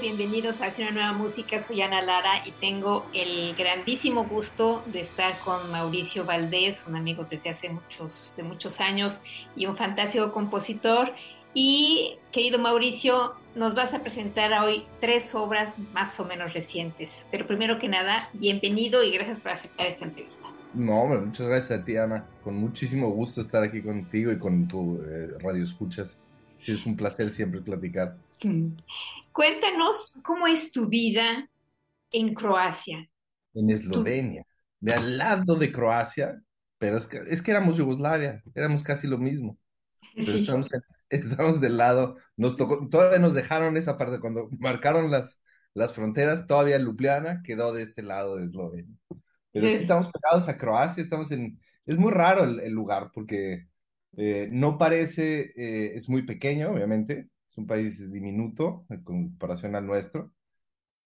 Bienvenidos a una nueva música. Soy Ana Lara y tengo el grandísimo gusto de estar con Mauricio Valdés, un amigo desde hace muchos, de muchos años y un fantástico compositor. Y querido Mauricio, nos vas a presentar hoy tres obras más o menos recientes. Pero primero que nada, bienvenido y gracias por aceptar esta entrevista. No, muchas gracias a ti, Ana. Con muchísimo gusto estar aquí contigo y con tu eh, radio escuchas. Sí, es un placer siempre platicar. Cuéntanos cómo es tu vida en Croacia. En Eslovenia, de al lado de Croacia, pero es que, es que éramos Yugoslavia, éramos casi lo mismo. estamos, estamos del lado, nos tocó, todavía nos dejaron esa parte, cuando marcaron las, las fronteras, todavía Ljubljana quedó de este lado de Eslovenia. Pero sí, estamos pegados a Croacia, estamos en, es muy raro el, lugar porque eh, no parece, eh, es muy pequeño, obviamente, es un país diminuto en comparación al nuestro,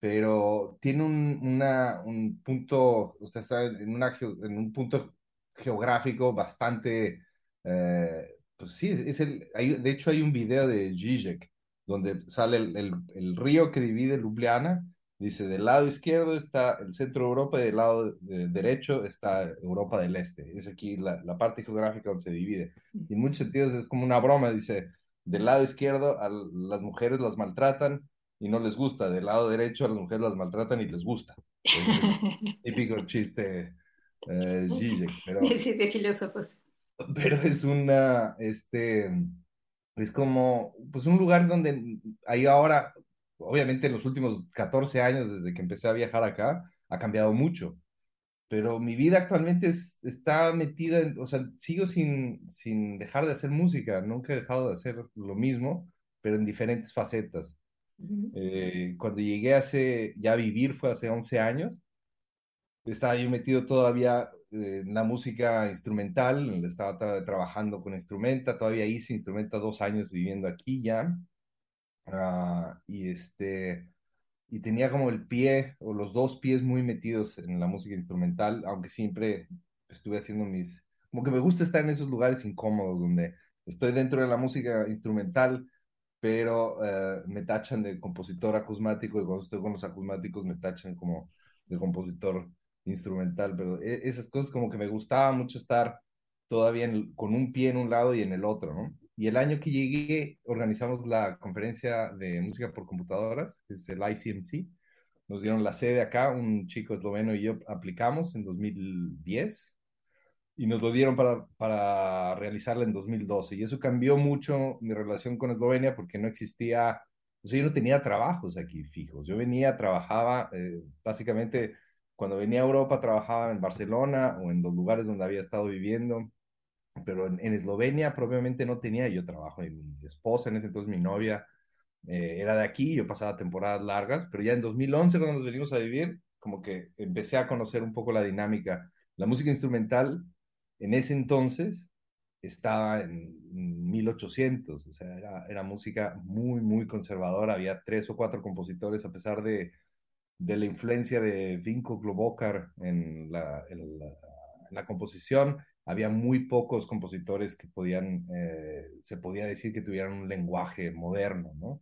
pero tiene un, una, un punto, usted está en, una, en un punto geográfico bastante, eh, pues sí, es el, de hecho hay un video de Zizek donde sale el, el, el, río que divide Ljubljana, dice, del lado izquierdo está el centro de Europa y del lado derecho está Europa del Este, es aquí la, la parte geográfica donde se divide. Y en muchos sentidos es como una broma, dice, del lado izquierdo a las mujeres las maltratan y no les gusta, del lado derecho a las mujeres las maltratan y les gusta. típico chiste eh, pero, sí, de filósofos. Pero es una, este, es como, pues un lugar donde hay ahora, obviamente en los últimos 14 años desde que empecé a viajar acá, ha cambiado mucho pero mi vida actualmente está metida, en, o sea, sigo sin, sin dejar de hacer música, nunca he dejado de hacer lo mismo, pero en diferentes facetas. Eh, cuando llegué hace, ya a vivir fue hace 11 años, estaba yo metido todavía en la música instrumental, estaba trabajando con instrumenta, todavía hice instrumenta dos años viviendo aquí ya, ah, y este y tenía como el pie o los dos pies muy metidos en la música instrumental, aunque siempre estuve haciendo mis, como que me gusta estar en esos lugares incómodos donde estoy dentro de la música instrumental, pero eh, me tachan de compositor acusmático y cuando estoy con los acusmáticos me tachan como de compositor instrumental, pero e, esas cosas como que me gustaba mucho estar todavía con un pie en un lado y en el otro, ¿no? Y el año que llegué organizamos la conferencia de música por computadoras, que es el ICMC. Nos dieron la sede acá, un chico esloveno y yo aplicamos en 2010 y nos lo dieron para, para realizarla en 2012. Y eso cambió mucho mi relación con Eslovenia porque no existía, o sea, yo no tenía trabajos aquí fijos. Yo venía, trabajaba, eh, básicamente cuando venía a Europa trabajaba en Barcelona o en los lugares donde había estado viviendo pero en, Eslovenia propiamente no tenía yo trabajo. Y mi esposa, en ese entonces mi novia, eh, era de aquí, yo pasaba temporadas largas, pero ya en 2011 cuando nos venimos a vivir, como que empecé a conocer un poco la dinámica. La música instrumental en ese entonces estaba en 1800, o sea, era, era música muy, muy conservadora, había tres o cuatro compositores a pesar de, de la influencia de Vinko Globokar en la, en la, en la composición, había muy pocos compositores que podían, eh, se podía decir que tuvieran un lenguaje moderno, ¿no?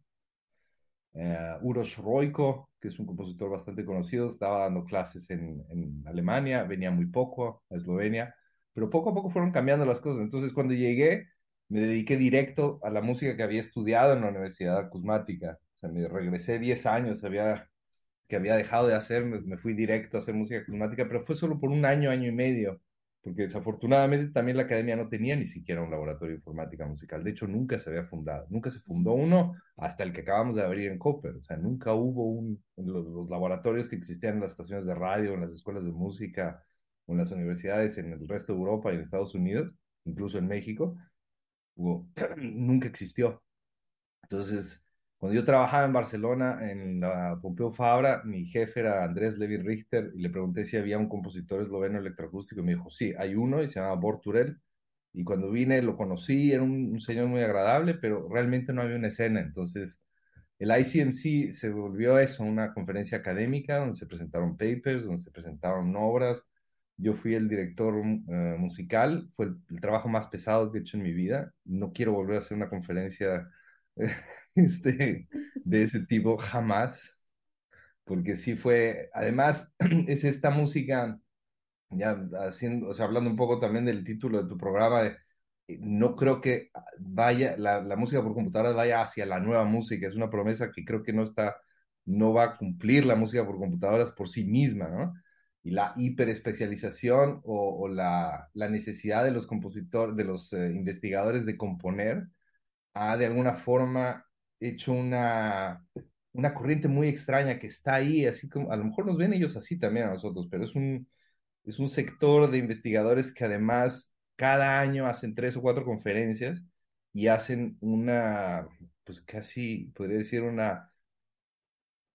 Uh, Uros Roiko, que es un compositor bastante conocido, estaba dando clases en, en, Alemania, venía muy poco a Eslovenia, pero poco a poco fueron cambiando las cosas. Entonces, cuando llegué, me dediqué directo a la música que había estudiado en la Universidad Acusmática. O sea, me regresé 10 años, había, que había dejado de hacer, me, fui directo a hacer música acusmática, pero fue solo por un año, año y medio, porque desafortunadamente también la academia no tenía ni siquiera un laboratorio de informática musical. De hecho, nunca se había fundado, nunca se fundó uno hasta el que acabamos de abrir en Cooper. O sea, nunca hubo un, los, los laboratorios que existían en las estaciones de radio, en las escuelas de música, o en las universidades en el resto de Europa y en Estados Unidos, incluso en México nunca existió. Entonces, cuando yo trabajaba en Barcelona, en la Pompeu Fabra, mi jefe era Andrés Levi Richter y le pregunté si había un compositor esloveno electroacústico y me dijo, sí, hay uno y se llama Borturel. Y cuando vine lo conocí, era un, señor muy agradable, pero realmente no había una escena. Entonces, el ICMC se volvió eso, una conferencia académica donde se presentaron papers, donde se presentaron obras, yo fui el director eh, musical, fue el, trabajo más pesado que he hecho en mi vida. No quiero volver a hacer una conferencia este, de ese tipo jamás, porque sí fue, además es esta música, ya haciendo, o sea, hablando un poco también del título de tu programa, eh, no creo que vaya, la, la música por computadora vaya hacia la nueva música, es una promesa que creo que no está, no va a cumplir la música por computadoras por sí misma, ¿no? y la hiperespecialización o, o la, la, necesidad de los compositores, de los eh, investigadores de componer, ha de alguna forma hecho una, una corriente muy extraña que está ahí, así como, a lo mejor nos ven ellos así también a nosotros, pero es un, es un sector de investigadores que además cada año hacen tres o cuatro conferencias y hacen una, pues casi, podría decir, una,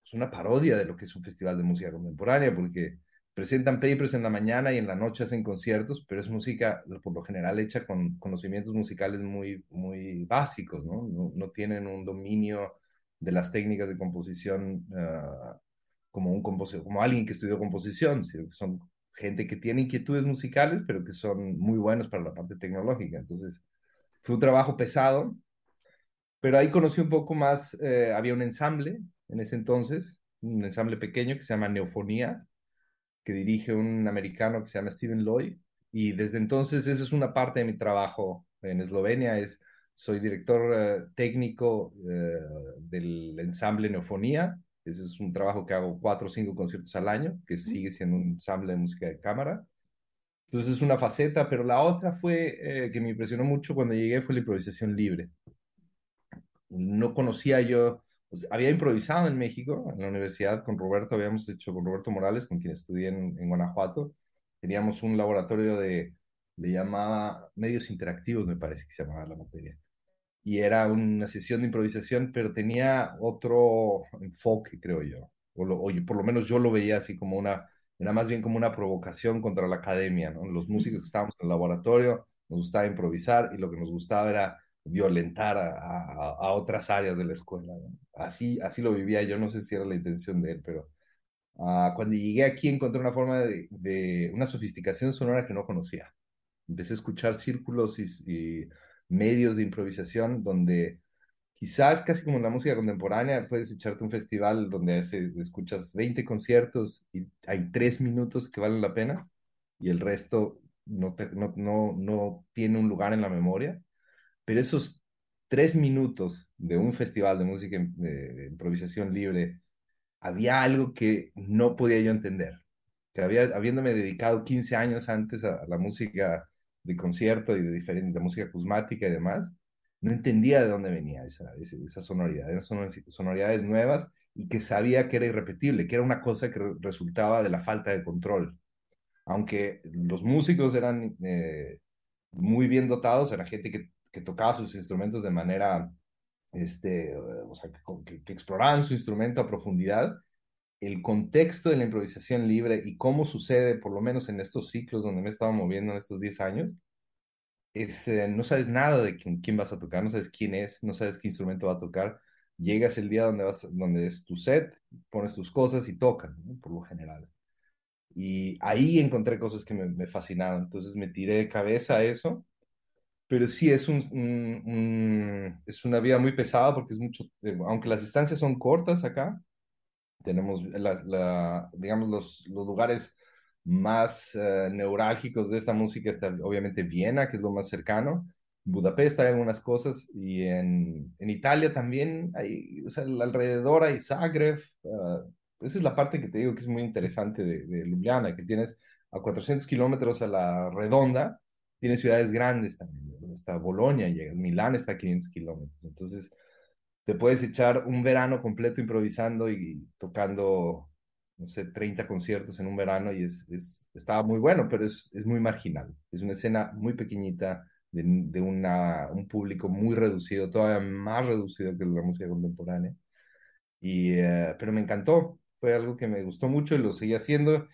pues una parodia de lo que es un festival de música contemporánea, porque presentan papers en la mañana y en la noche hacen conciertos, pero es música por lo general hecha con conocimientos musicales muy, muy básicos, ¿no? No, tienen un dominio de las técnicas de composición ah, como, un compositor, como alguien que estudió composición, sino que son gente que tiene inquietudes musicales, pero que son muy buenos para la parte tecnológica. Entonces, fue un trabajo pesado, pero ahí conocí un poco más, eh, había un ensamble en ese entonces, un ensamble pequeño que se llama Neofonía, que dirige un americano que se llama Steven Lloyd. Y desde entonces esa es una parte de mi trabajo en Eslovenia, es, soy director eh, técnico eh, del ensamble Neofonía. Ese es un trabajo que hago cuatro o cinco conciertos al año, que sigue siendo un ensamble de música de cámara. Entonces es una faceta, pero la otra fue eh, que me impresionó mucho cuando llegué fue la improvisación libre. No conocía yo pues, había improvisado en México, en la universidad con Roberto, habíamos hecho con Roberto Morales, con quien estudié en, Guanajuato, teníamos un laboratorio de, le llamaba medios interactivos, me parece que se llamaba la materia. Y era una sesión de improvisación, pero tenía otro enfoque, creo yo. O, lo, o por lo menos yo lo veía así como una, era más bien como una provocación contra la academia, ¿no? Los músicos que estábamos en el laboratorio nos gustaba improvisar y lo que nos gustaba era violentar a, otras áreas de la escuela. Así, así lo vivía yo, no sé si era la intención de él, pero ah, cuando llegué aquí encontré una forma de, una sofisticación sonora que no conocía. Empecé a escuchar círculos y, medios de improvisación donde quizás casi como en la música contemporánea, puedes echarte un festival donde escuchas 20 conciertos y hay 3 minutos que valen la pena y el resto no, no, no, no tiene un lugar en la memoria pero esos tres minutos de un festival de música de, improvisación libre, había algo que no podía yo entender. Que había, habiéndome dedicado 15 años antes a, la música de concierto y de diferente música acusmática y demás, no entendía de dónde venía esa, esa, sonoridad. Eran sonoridades nuevas y que sabía que era irrepetible, que era una cosa que resultaba de la falta de control. Aunque los músicos eran eh, muy bien dotados, era gente que que tocaba sus instrumentos de manera, este, o sea, que, que, exploraban su instrumento a profundidad, el contexto de la improvisación libre y cómo sucede, por lo menos en estos ciclos donde me he estado moviendo en estos 10 años, es, eh, no sabes nada de quién, quién, vas a tocar, no sabes quién es, no sabes qué instrumento va a tocar. Llegas el día donde, vas, donde es tu set, pones tus cosas y tocas, por lo general. Y ahí encontré cosas que me, me fascinaron. Entonces me tiré de cabeza a eso pero sí es, un, es una vida muy pesada porque es mucho, eh, aunque las distancias son cortas acá, tenemos la, digamos los, los, lugares más eh, neurálgicos de esta música está obviamente Viena, que es lo más cercano, Budapest hay algunas cosas y en, en Italia también hay, o sea, alrededor hay Zagreb. Uh, esa es la parte que te digo que es muy interesante de, de Ljubljana, que tienes a 400 kilómetros a la redonda, tienes ciudades grandes también. Hasta Bolonia llegas, Milán está a 500 kilómetros. Entonces, te puedes echar un verano completo improvisando y tocando, no sé, 30 conciertos en un verano y es, es estaba muy bueno, pero es, es muy marginal. Es una escena muy pequeñita de, de una, un público muy reducido, todavía más reducido que la música contemporánea. Y, uh, pero me encantó, fue algo que me gustó mucho y lo seguí haciendo.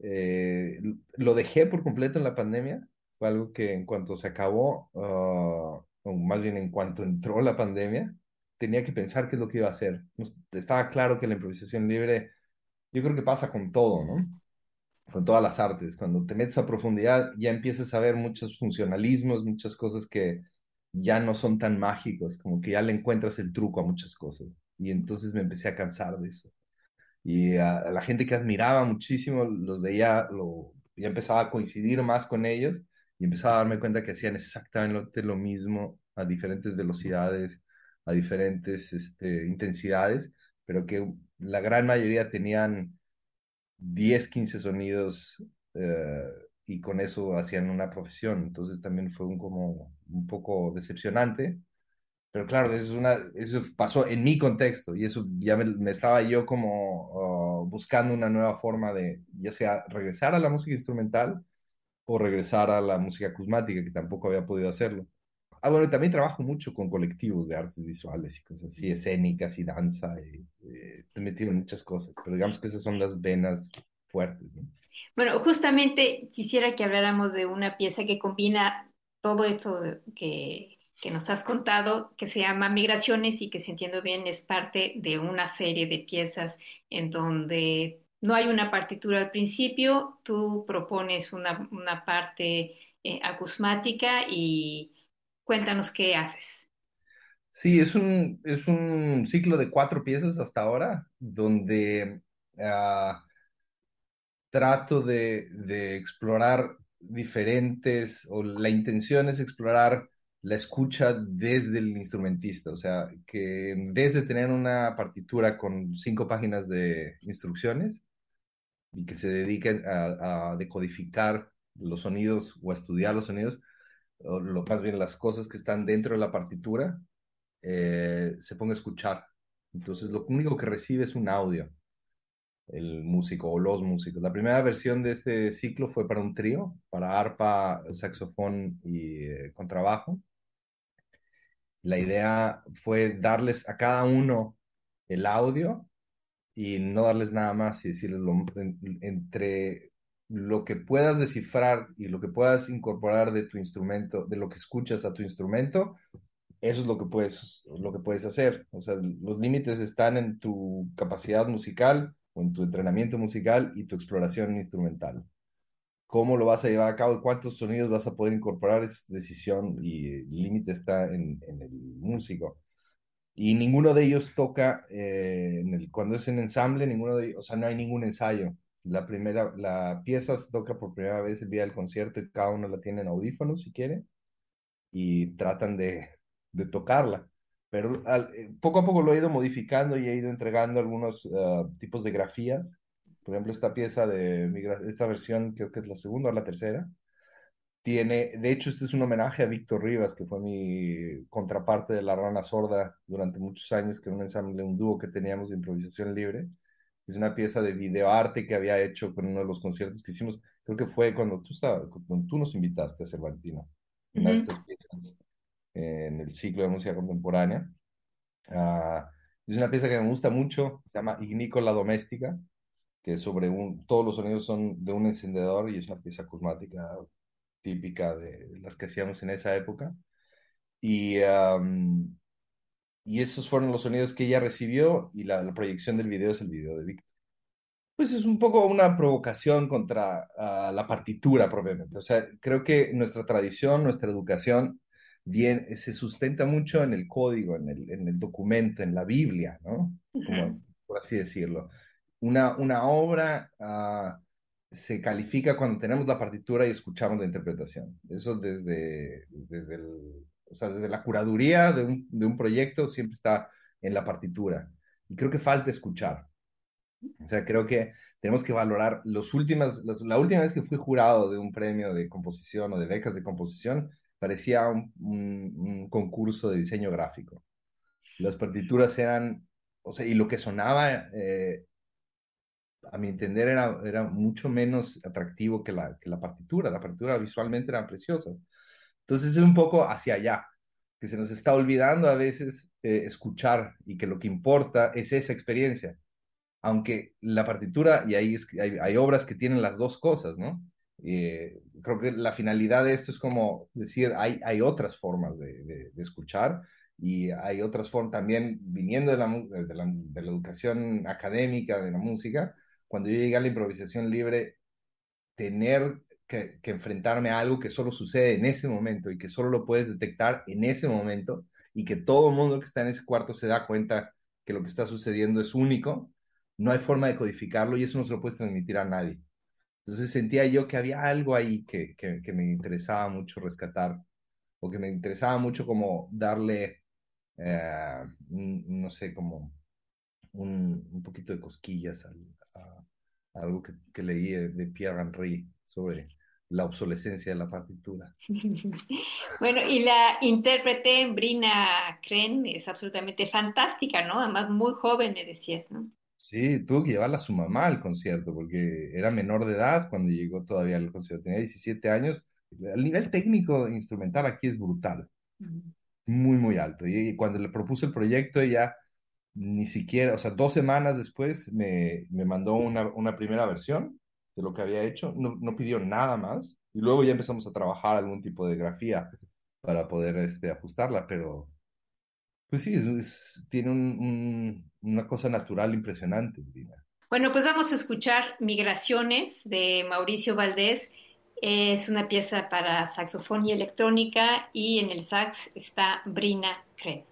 Eh, lo dejé por completo en la pandemia, fue algo que en cuanto se acabó, uh, o más bien en cuanto entró la pandemia, tenía que pensar qué es lo que iba a hacer. Estaba claro que la improvisación libre, yo creo que pasa con todo, ¿no? Con todas las artes. Cuando te metes a profundidad, ya empiezas a ver muchos funcionalismos, muchas cosas que ya no son tan mágicos, como que ya le encuentras el truco a muchas cosas. Y entonces me empecé a cansar de eso. Y a, a la gente que admiraba muchísimo, los veía, lo, ya empezaba a coincidir más con ellos y empezaba a darme cuenta que hacían exactamente lo mismo a diferentes velocidades, a diferentes este, intensidades, pero que la gran mayoría tenían 10, 15 sonidos eh, y con eso hacían una profesión. Entonces también fue un, como un poco decepcionante. Pero claro, eso, es una, eso pasó en mi contexto y eso ya me, estaba yo como uh, buscando una nueva forma de, ya sea regresar a la música instrumental o regresar a la música acusmática, que tampoco había podido hacerlo. Ah, bueno, también trabajo mucho con colectivos de artes visuales y cosas así, escénicas y danza, y, y te metí en muchas cosas, pero digamos que esas son las venas fuertes, ¿no? Bueno, justamente quisiera que habláramos de una pieza que combina todo esto que, que nos has contado, que se llama Migraciones y que si entiendo bien es parte de una serie de piezas en donde no hay una partitura al principio, tú propones una, una parte eh, acusmática y Cuéntanos qué haces. Sí, es un, es un ciclo de cuatro piezas hasta ahora, donde uh, trato de, de, explorar diferentes, o la intención es explorar la escucha desde el instrumentista, o sea, que en vez de tener una partitura con cinco páginas de instrucciones y que se dediquen a, decodificar los sonidos o a estudiar los sonidos, o lo, más bien las cosas que están dentro de la partitura, eh, se ponga a escuchar. Entonces lo único que recibe es un audio, el músico o los músicos. La primera versión de este ciclo fue para un trío, para arpa, saxofón y eh, contrabajo. La idea fue darles a cada uno el audio y no darles nada más y decirles lo, entre lo que puedas descifrar y lo que puedas incorporar de tu instrumento, de lo que escuchas a tu instrumento, eso es lo que puedes, lo que puedes hacer. O sea, los límites están en tu capacidad musical o en tu entrenamiento musical y tu exploración instrumental. Cómo lo vas a llevar a cabo y cuántos sonidos vas a poder incorporar es decisión y el límite está en, en, el músico. Y ninguno de ellos toca, eh, cuando es en ensamble, ninguno de ellos, o sea, no hay ningún ensayo la primera, la pieza se toca por primera vez el día del concierto y cada uno la tiene en audífonos si quiere y tratan de, de tocarla. Pero eh, poco a poco lo he ido modificando y he ido entregando algunos uh, tipos de grafías. Por ejemplo, esta pieza de esta versión, creo que es la segunda o la tercera, tiene, de hecho, este es un homenaje a Víctor Rivas, que fue mi contraparte de La Rana Sorda durante muchos años, que era un ensamble, un dúo que teníamos de improvisación libre es una pieza de videoarte que había hecho con uno de los conciertos que hicimos. Creo que fue cuando tú, estabas, cuando tú nos invitaste a Cervantino, uh -huh. una de estas piezas en el ciclo de música contemporánea. Uh, es una pieza que me gusta mucho, se llama Ignico la Doméstica, que es sobre un, todos los sonidos son de un encendedor y es una pieza acusmática típica de las que hacíamos en esa época. Y um, y esos fueron los sonidos que ella recibió y la, la proyección del video es el video de Víctor. Pues es un poco una provocación contra uh, la partitura propiamente. O sea, creo que nuestra tradición, nuestra educación, bien, se sustenta mucho en el código, en el, en el documento, en la Biblia, ¿no? Como, por así decirlo. Una, una obra uh, se califica cuando tenemos la partitura y escuchamos la interpretación. Eso desde, desde, o sea, desde la curaduría de un, de un proyecto siempre está en la partitura. Y creo que falta escuchar. O sea, creo que tenemos que valorar los últimas, la última vez que fui jurado de un premio de composición o de becas de composición, parecía un, un, concurso de diseño gráfico. Las partituras eran, o sea, y lo que sonaba, eh, a mi entender, era, era mucho menos atractivo que la, que la partitura. La partitura visualmente era preciosa. Entonces es un poco hacia allá, que se nos está olvidando a veces eh, escuchar y que lo que importa es esa experiencia aunque la partitura, y ahí hay, obras que tienen las dos cosas, ¿no? Eh, creo que la finalidad de esto es como decir, hay, hay otras formas de, escuchar y hay otras formas también viniendo de la, de, la, educación académica, de la música, cuando yo llegué a la improvisación libre, tener que, que, enfrentarme a algo que solo sucede en ese momento y que solo lo puedes detectar en ese momento y que todo el mundo que está en ese cuarto se da cuenta que lo que está sucediendo es único, no hay forma de codificarlo y eso no se lo puedes transmitir a nadie. Entonces sentía yo que había algo ahí que, que, me interesaba mucho rescatar o que me interesaba mucho como darle, eh, no sé, como un, un, poquito de cosquillas a, algo que, que, leí de Pierre Henry sobre la obsolescencia de la partitura. bueno, y la intérprete Brina Kren es absolutamente fantástica, ¿no? Además, muy joven, me decías, ¿no? Sí, tuvo que llevarla a su mamá al concierto porque era menor de edad cuando llegó todavía al concierto. Tenía 17 años. El nivel técnico instrumental aquí es brutal. Muy, muy alto. Y, cuando le propuse el proyecto, ella ni siquiera, o sea, dos semanas después me, me mandó una, una, primera versión de lo que había hecho. No, no, pidió nada más. Y luego ya empezamos a trabajar algún tipo de grafía para poder este, ajustarla, pero pues sí, tiene una cosa natural impresionante, Bueno, pues vamos a escuchar Migraciones de Mauricio Valdés. Es una pieza para saxofón y electrónica y en el sax está Brina Kred.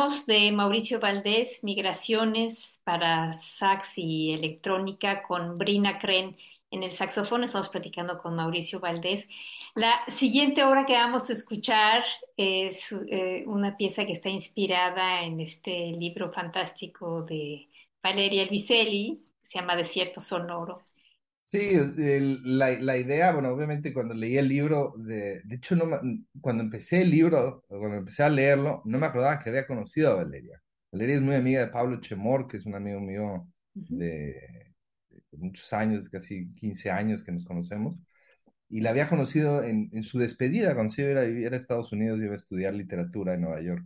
De Mauricio Valdés Migraciones para sax y electrónica con Brina Kren en el saxofón. Estamos platicando con Mauricio Valdés. La siguiente obra que vamos a escuchar es eh, una pieza que está inspirada en este libro fantástico de Valeria Elviselli, se llama Desierto Sonoro. Sí, la, la, idea, bueno, obviamente cuando leí el libro, de, de hecho, no cuando empecé el libro, cuando empecé a leerlo, no me acordaba que había conocido a Valeria. Valeria es muy amiga de Pablo Chemor, que es un amigo mío de, muchos años, casi 15 años que nos conocemos, y la había conocido en, en su despedida, cuando se iba a vivir a Estados Unidos y iba a estudiar literatura en Nueva York.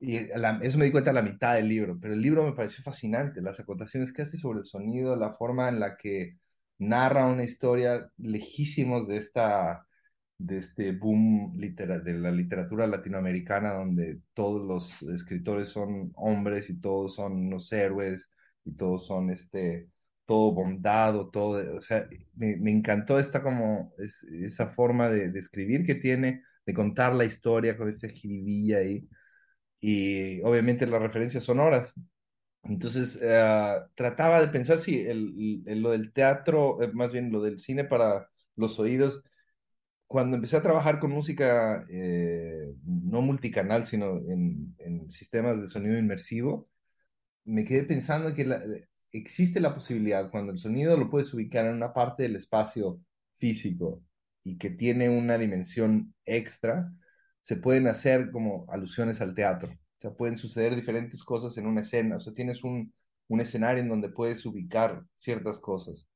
Y eso me di cuenta a la mitad del libro, pero el libro me pareció fascinante, las acotaciones que hace sobre el sonido, la forma en la que narra una historia lejísimos de esta de este boom de la literatura latinoamericana donde todos los escritores son hombres y todos son unos héroes y todos son este todo bondado, todo, o sea, me, encantó esta como esa forma de, de, escribir que tiene, de contar la historia con esta jiribilla ahí y obviamente las referencias sonoras. Entonces, eh, trataba de pensar si el, lo del teatro, eh, más bien lo del cine para los oídos, cuando empecé a trabajar con música eh, no multicanal, sino en, en, sistemas de sonido inmersivo, me quedé pensando que existe la posibilidad, cuando el sonido lo puedes ubicar en una parte del espacio físico y que tiene una dimensión extra, se pueden hacer como alusiones al teatro. O sea, pueden suceder diferentes cosas en una escena. O sea, tienes un, un escenario en donde puedes ubicar ciertas cosas.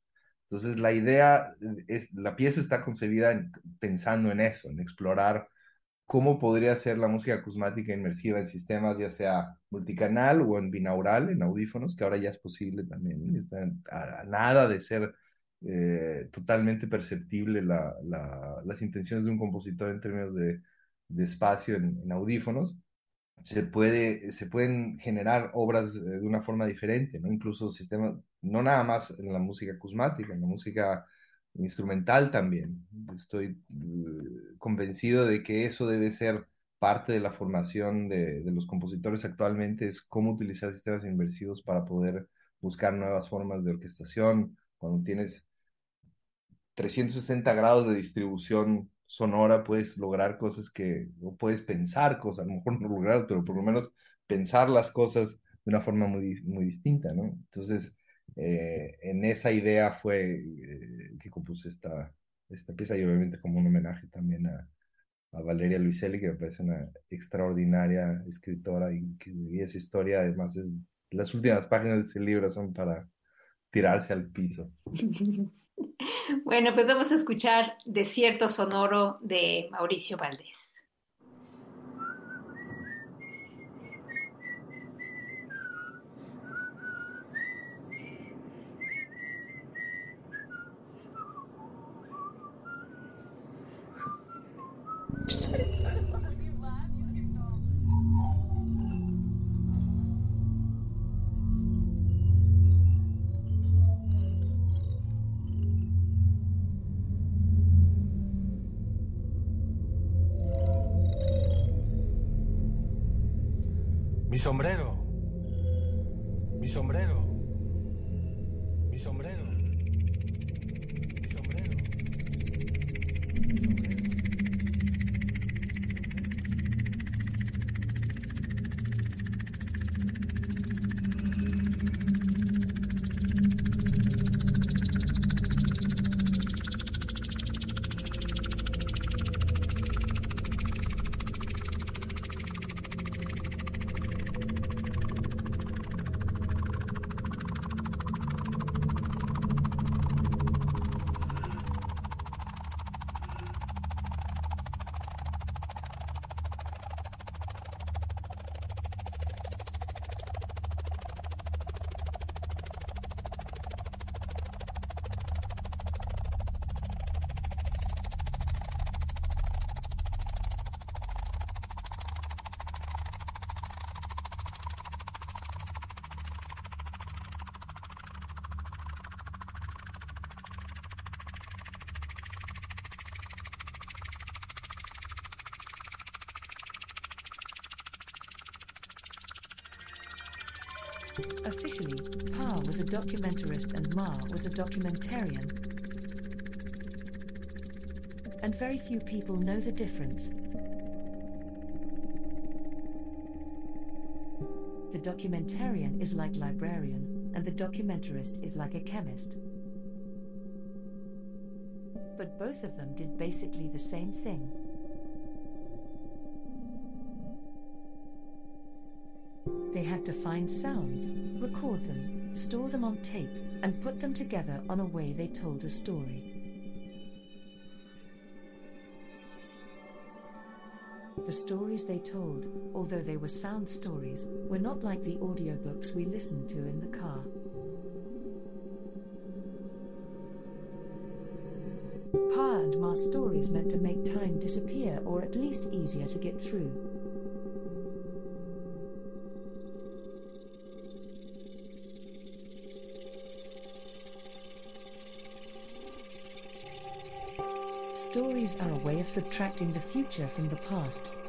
Entonces, la idea, es, la pieza está concebida pensando en eso, en explorar cómo podría ser la música acusmática inmersiva en sistemas ya sea multicanal o en binaural, en audífonos, que ahora ya es posible también. Está a, nada de ser eh, totalmente perceptible la, las intenciones de un compositor en términos de de espacio en, audífonos, se, puede, se pueden generar obras de una forma diferente, ¿no? Incluso sistemas, no nada más en la música acusmática, en la música instrumental también. Estoy eh, convencido de que eso debe ser parte de la formación de, de, los compositores actualmente, es cómo utilizar sistemas inversivos para poder buscar nuevas formas de orquestación. Cuando tienes 360 grados de distribución sonora puedes lograr cosas que, o puedes pensar cosas, a lo mejor no lograr, pero por lo menos pensar las cosas de una forma muy, muy distinta, ¿no? Entonces, eh, en esa idea fue eh, que compuse esta, esta pieza y obviamente como un homenaje también a, a Valeria Luiselli, que me parece una extraordinaria escritora y, y esa historia, además, es, las últimas páginas de ese libro son para tirarse al piso. Bueno, pues vamos a escuchar Desierto Sonoro de Mauricio Valdés. Sombrero, Officially, Pa was a documentarist and Ma was a documentarian. And very few people know the difference. The documentarian is like librarian, and the documentarist is like a chemist. But both of them did basically the same thing. They had to find sounds, record them, store them on tape, and put them together on a way they told a story. The stories they told, although they were sound stories, were not like the audiobooks we listened to in the car. Pa and Ma stories meant to make time disappear or at least easier to get through. Stories are a way of subtracting the future from the past.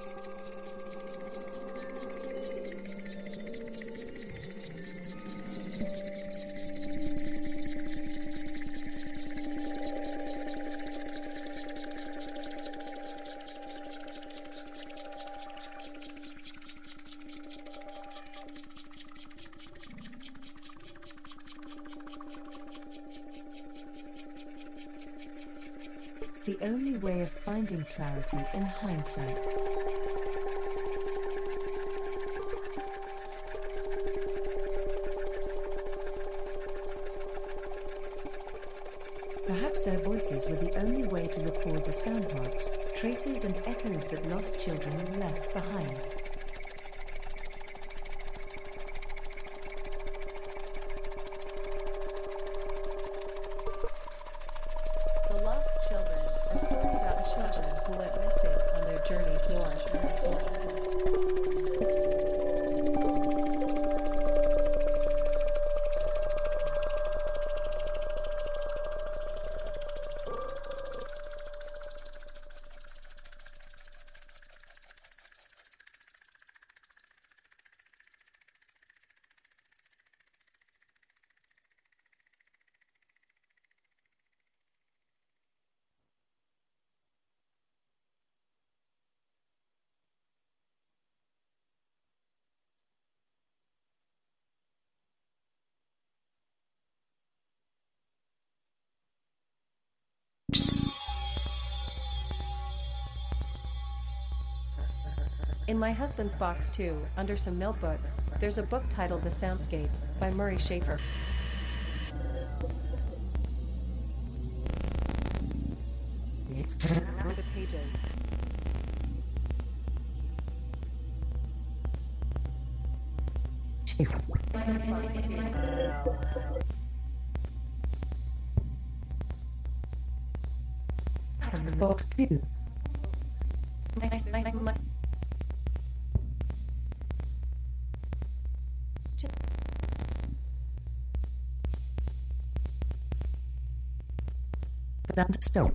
Clarity in hindsight. Perhaps their voices were the only way to record the sound marks, traces, and echoes that lost children left behind. My husband's box, too, under some notebooks, there's a book titled The Soundscape by Murray Schaefer. Through the pages. Book two. Understood.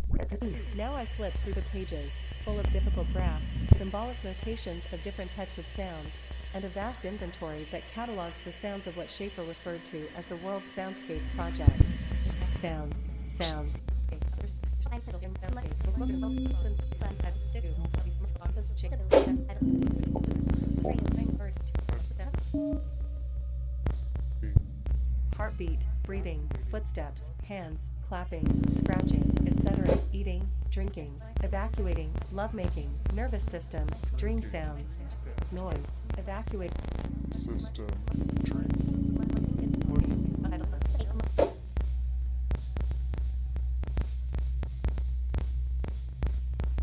Now I flip through the pages, full of difficult graphs, symbolic notations of different types of sounds, and a vast inventory that catalogs the sounds of what Schaefer referred to as the World Soundscape Project. Sounds, sounds. Heartbeat, breathing, footsteps, hands, clapping, scratching, etc., eating, drinking, evacuating, lovemaking, nervous system, dream sounds, noise, evacuate, system.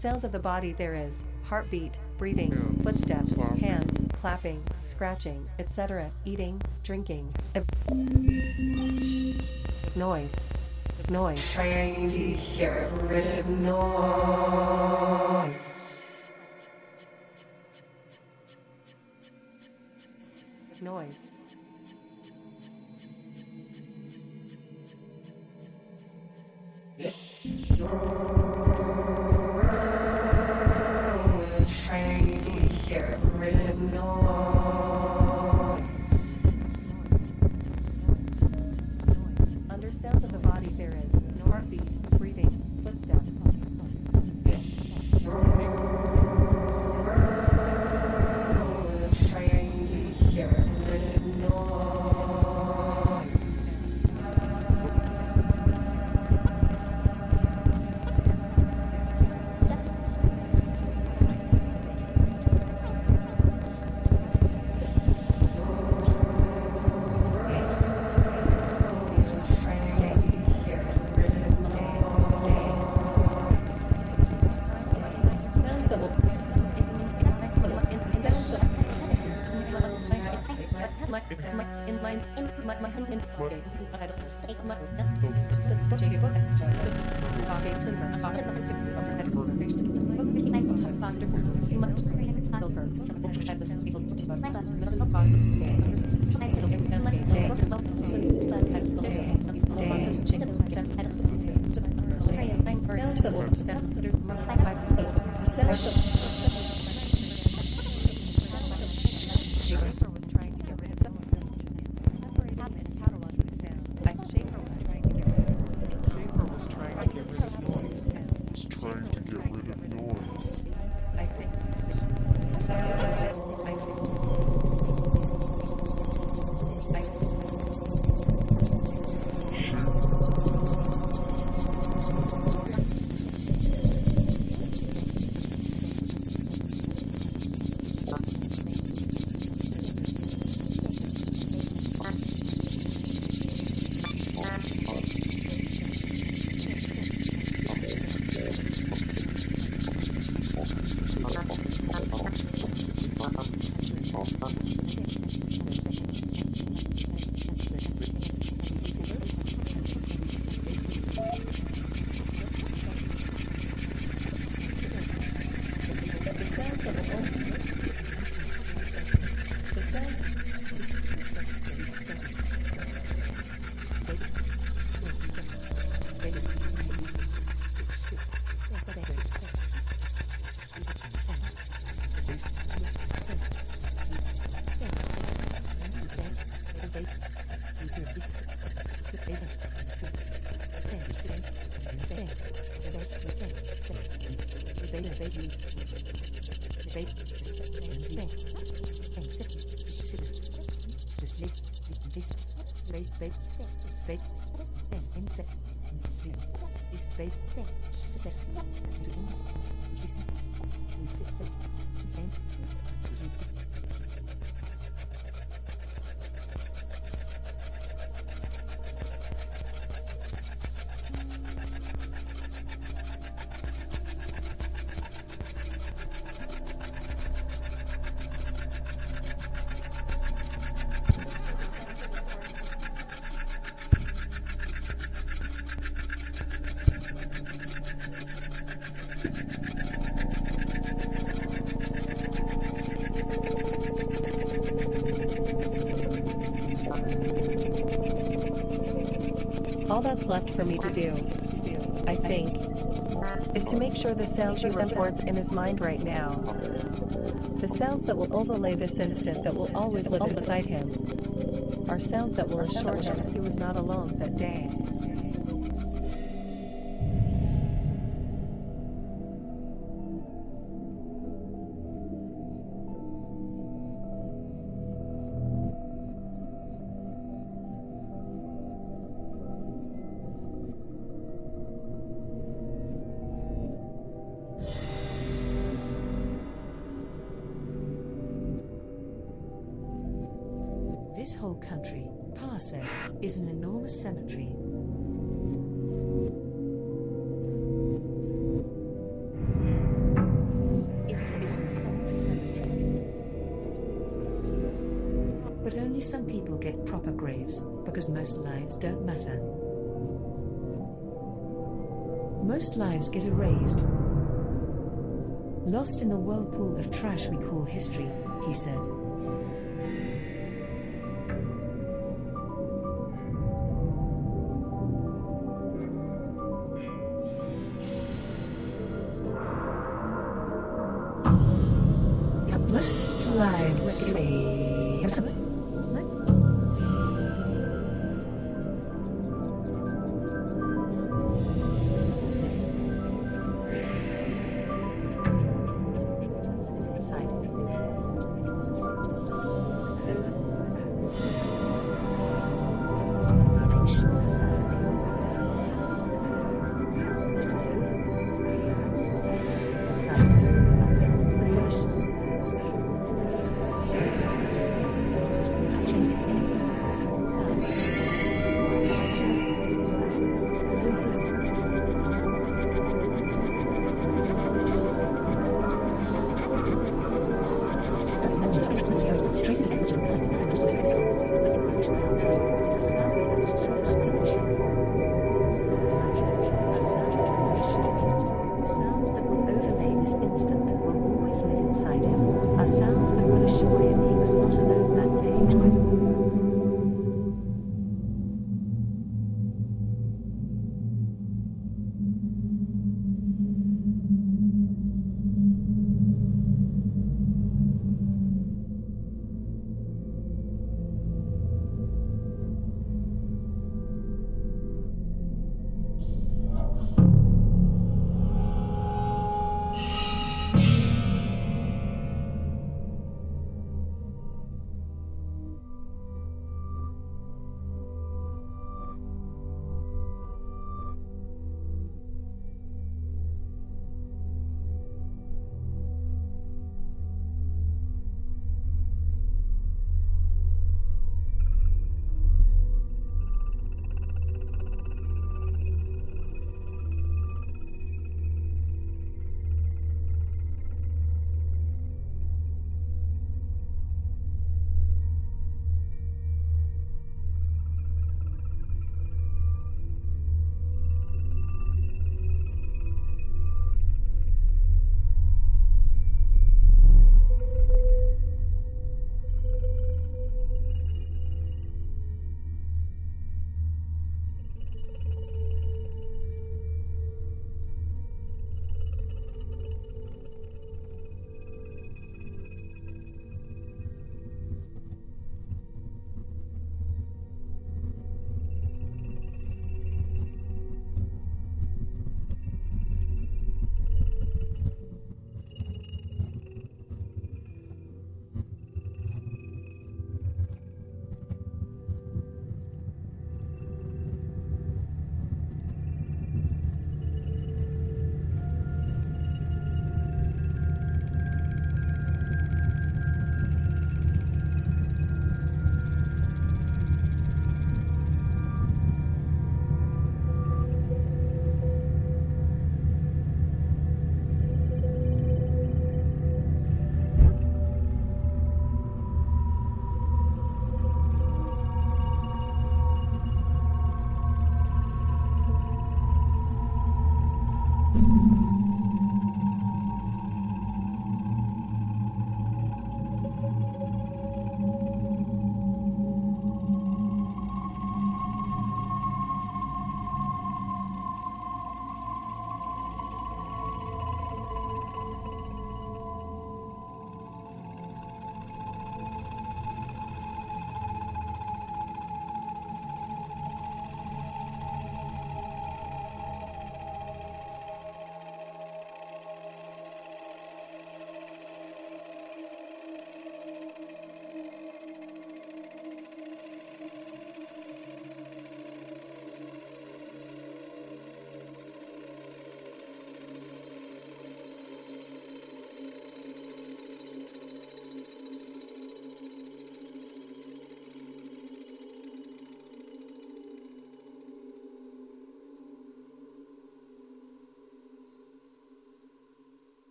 sounds of the body there is, heartbeat, breathing, Hands, footsteps, clapping. hands, clapping, scratching, etc., eating, drinking, ev- noise, noise, trying to get rid of noise. Noise. List. Late bait. Fake. Insect. Is bait. That's left for me to do, I think, is to make sure the sound she records in his mind right now, the sounds that will overlay this instant that will always live inside him, are sounds that will assure him he was not alone that day. said. Slide with me.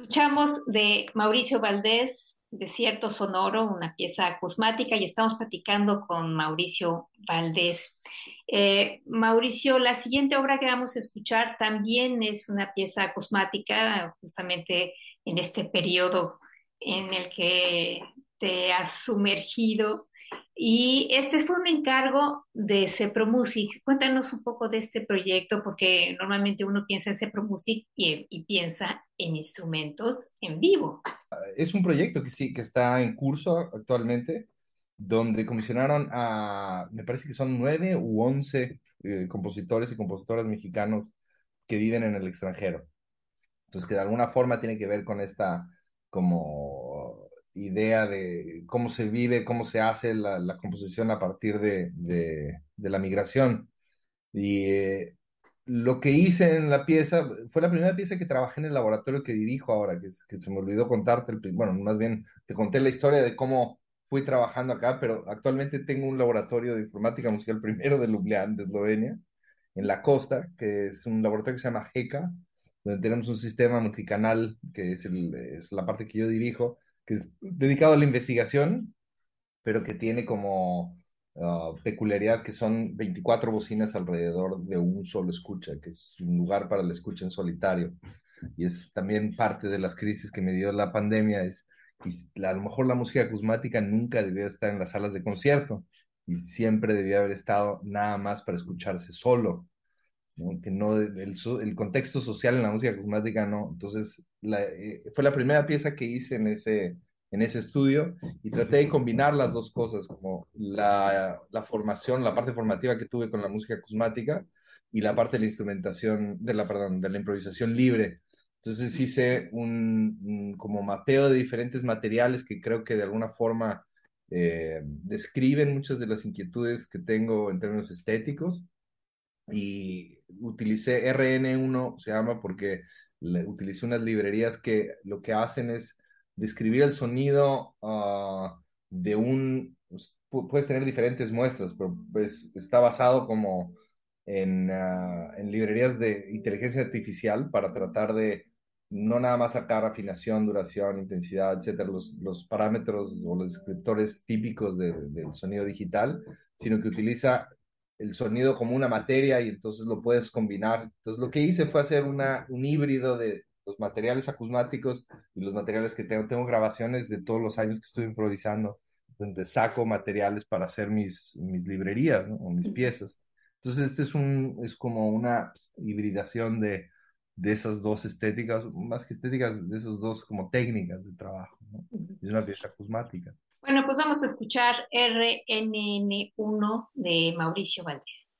Escuchamos de Mauricio Valdés, Desierto Sonoro, una pieza acusmática, y estamos platicando con Mauricio Valdés. Eh, Mauricio, la siguiente obra que vamos a escuchar también es una pieza acusmática, justamente en este periodo en el que te has sumergido y este fue un encargo de Music. Cuéntanos un poco de este proyecto, porque normalmente uno piensa en Cepromusic y, y piensa en instrumentos en vivo. Es un proyecto que sí, que está en curso actualmente, donde comisionaron a, me parece que son nueve u once eh, compositores y compositoras mexicanos que viven en el extranjero. Entonces, que de alguna forma tiene que ver con esta como idea de cómo se vive, cómo se hace la, composición a partir de, la migración. Y eh, lo que hice en la pieza, fue la primera pieza que trabajé en el laboratorio que dirijo ahora, que, se me olvidó contarte, el, bueno, más bien te conté la historia de cómo fui trabajando acá, pero actualmente tengo un laboratorio de informática musical primero de Ljubljana, de Eslovenia, en la costa, que es un laboratorio que se llama GECA, donde tenemos un sistema multicanal, que es la parte que yo dirijo, que es dedicado a la investigación, pero que tiene como ah, peculiaridad que son 24 bocinas alrededor de un solo escucha, que es un lugar para la escucha en solitario. Y es también parte de las crisis que me dio la pandemia, es que a lo mejor la música acusmática nunca debía estar en las salas de concierto y siempre debía haber estado nada más para escucharse solo. que no el, el, contexto social en la música acusmática no. Entonces, eh, fue la primera pieza que hice en ese, en ese estudio y traté de combinar las dos cosas, como la, la formación, la parte formativa que tuve con la música acusmática y la parte de la instrumentación, de la, perdón, de la improvisación libre. Entonces hice un, como mapeo de diferentes materiales que creo que de alguna forma eh, describen muchas de las inquietudes que tengo en términos estéticos y utilicé RN1, se llama porque utilicé unas librerías que lo que hacen es describir el sonido ah, de un, pues, puedes tener diferentes muestras, pero pues está basado como en, ah, en librerías de inteligencia artificial para tratar de no nada más sacar afinación, duración, intensidad, etcétera, los, los parámetros o los descriptores típicos del sonido digital, sino que utiliza el sonido como una materia y entonces lo puedes combinar. Entonces lo que hice fue hacer una, un híbrido de los materiales acusmáticos y los materiales que tengo. Tengo grabaciones de todos los años que estoy improvisando, donde saco materiales para hacer mis, mis librerías ¿no? o mis piezas. Entonces este es, un, es como una hibridación de, de esas dos estéticas, más que estéticas, de esas dos como técnicas de trabajo. ¿no? Es una pieza acusmática. Bueno, pues vamos a escuchar RNN1 de Mauricio Valdés.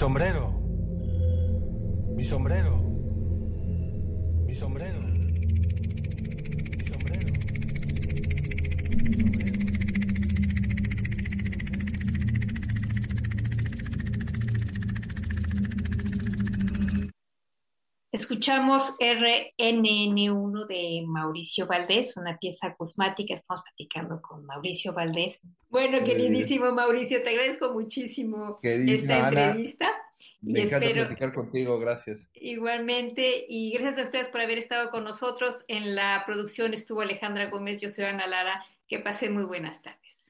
sombrero. Mi sombrero. Escuchamos RNN1 de Mauricio Valdés, una pieza cosmática. Estamos platicando con Mauricio Valdés. Bueno, Muy queridísimo Mauricio, te agradezco muchísimo Queridísima esta Ana, entrevista. Me y encanta espero platicar contigo, gracias. igualmente, y gracias a ustedes por haber estado con nosotros. En la producción estuvo Alejandra Gómez, yo soy Ana Lara. Que pasen muy buenas tardes.